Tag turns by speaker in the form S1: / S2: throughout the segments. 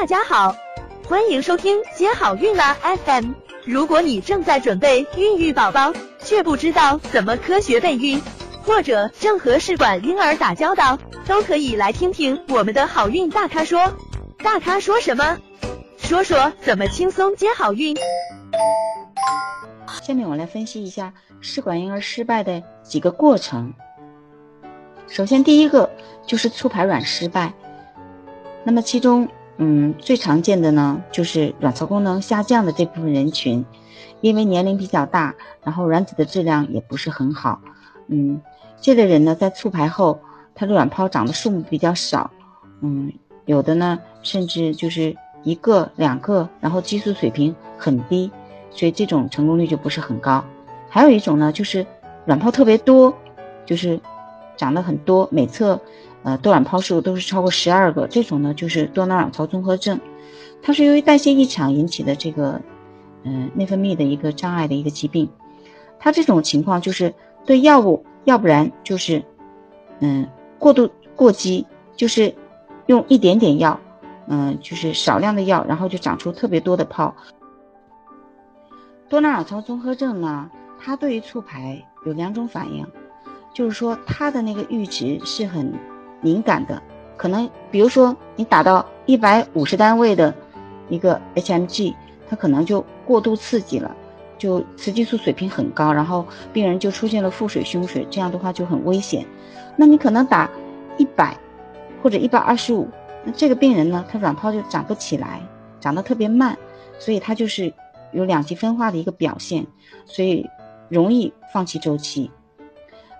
S1: 大家好，欢迎收听接好运啦 FM。如果你正在准备孕育宝宝，却不知道怎么科学备孕，或者正和试管婴儿打交道，都可以来听听我们的好运大咖说。大咖说什么？说说怎么轻松接好运。
S2: 下面我来分析一下试管婴儿失败的几个过程。首先，第一个就是促排卵失败。那么其中，嗯，最常见的呢，就是卵巢功能下降的这部分人群，因为年龄比较大，然后卵子的质量也不是很好，嗯，这类人呢，在促排后，他的卵泡长的数目比较少，嗯，有的呢，甚至就是一个、两个，然后激素水平很低，所以这种成功率就不是很高。还有一种呢，就是卵泡特别多，就是长得很多，每侧。呃，多卵泡数都是超过十二个，这种呢就是多囊卵巢综合症，它是由于代谢异常引起的这个，嗯，内分泌的一个障碍的一个疾病。它这种情况就是对药物，要不然就是，嗯，过度过激，就是用一点点药，嗯，就是少量的药，然后就长出特别多的泡。多囊卵巢综合症呢，它对于促排有两种反应，就是说它的那个阈值是很。敏感的，可能比如说你打到一百五十单位的一个 HMG，它可能就过度刺激了，就雌激素水平很高，然后病人就出现了腹水、胸水，这样的话就很危险。那你可能打一百或者一百二十五，那这个病人呢，他卵泡就长不起来，长得特别慢，所以他就是有两极分化的一个表现，所以容易放弃周期。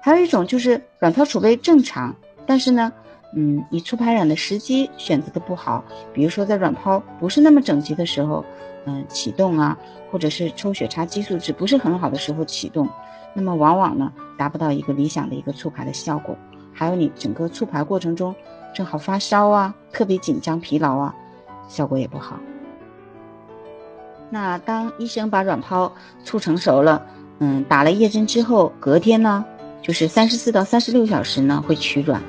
S2: 还有一种就是卵泡储备正常。但是呢，嗯，你促排卵的时机选择的不好，比如说在卵泡不是那么整齐的时候，嗯，启动啊，或者是抽血查激素值不是很好的时候启动，那么往往呢达不到一个理想的一个促排的效果。还有你整个促排过程中正好发烧啊，特别紧张疲劳啊，效果也不好。那当医生把卵泡促成熟了，嗯，打了液针之后，隔天呢，就是三十四到三十六小时呢会取卵。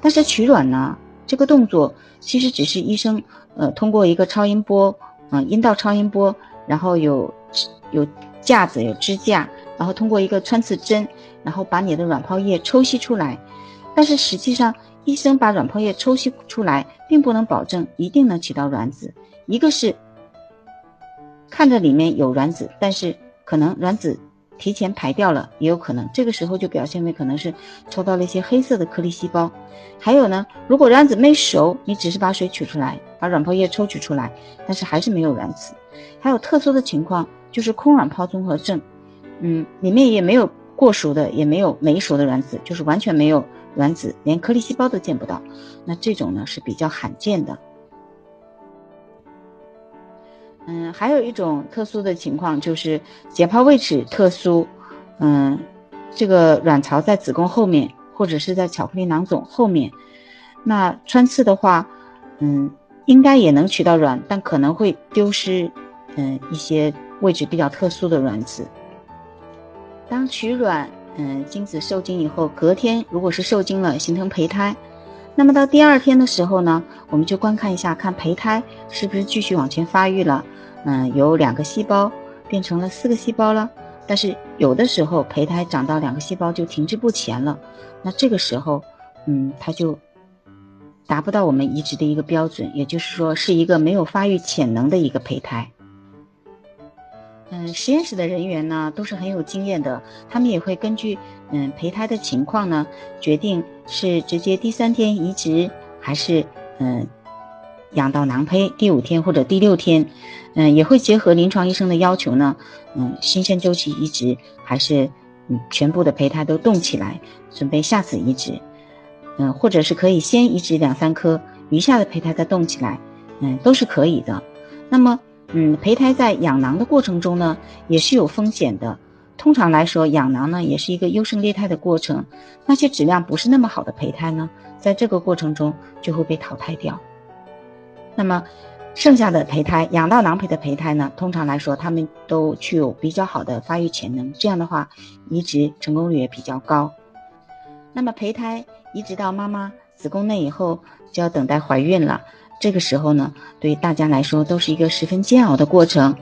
S2: 但是取卵呢，这个动作其实只是医生呃通过一个超音波，嗯，阴道超音波，然后有有架子有支架，然后通过一个穿刺针，然后把你的卵泡液抽吸出来。但是实际上，医生把卵泡液抽吸出来，并不能保证一定能取到卵子。一个是看着里面有卵子，但是可能卵子。提前排掉了也有可能，这个时候就表现为可能是抽到了一些黑色的颗粒细胞。还有呢，如果卵子没熟，你只是把水取出来，把卵泡液抽取出来，但是还是没有卵子。还有特殊的情况就是空卵泡综合症，嗯，里面也没有过熟的，也没有没熟的卵子，就是完全没有卵子，连颗粒细胞都见不到。那这种呢是比较罕见的。嗯，还有一种特殊的情况就是解剖位置特殊，嗯，这个卵巢在子宫后面或者是在巧克力囊肿后面，那穿刺的话，嗯，应该也能取到卵，但可能会丢失，嗯，一些位置比较特殊的卵子。当取卵，嗯，精子受精以后，隔天如果是受精了，形成胚胎，那么到第二天的时候呢，我们就观看一下，看胚胎是不是继续往前发育了。嗯，由两个细胞变成了四个细胞了，但是有的时候胚胎长到两个细胞就停滞不前了，那这个时候，嗯，它就达不到我们移植的一个标准，也就是说是一个没有发育潜能的一个胚胎。嗯，实验室的人员呢都是很有经验的，他们也会根据嗯胚胎的情况呢决定是直接第三天移植还是嗯。养到囊胚第五天或者第六天，嗯，也会结合临床医生的要求呢，嗯，新生周期移植还是嗯全部的胚胎都动起来，准备下次移植，嗯，或者是可以先移植两三颗，余下的胚胎再动起来，嗯，都是可以的。那么，嗯，胚胎在养囊的过程中呢，也是有风险的。通常来说，养囊呢也是一个优胜劣汰的过程，那些质量不是那么好的胚胎呢，在这个过程中就会被淘汰掉。那么，剩下的胚胎养到囊胚的胚胎呢？通常来说，它们都具有比较好的发育潜能，这样的话，移植成功率也比较高。那么，胚胎移植到妈妈子宫内以后，就要等待怀孕了。这个时候呢，对大家来说都是一个十分煎熬的过程。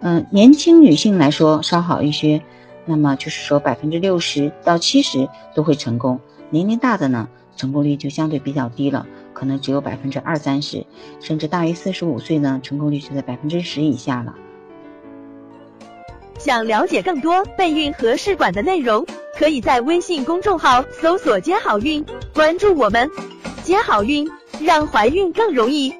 S2: 嗯，年轻女性来说稍好一些，那么就是说百分之六十到七十都会成功。年龄大的呢，成功率就相对比较低了，可能只有百分之二三十，甚至大于四十五岁呢，成功率就在百分之十以下了。
S1: 想了解更多备孕和试管的内容，可以在微信公众号搜索“接好运”，关注我们，接好运，让怀孕更容易。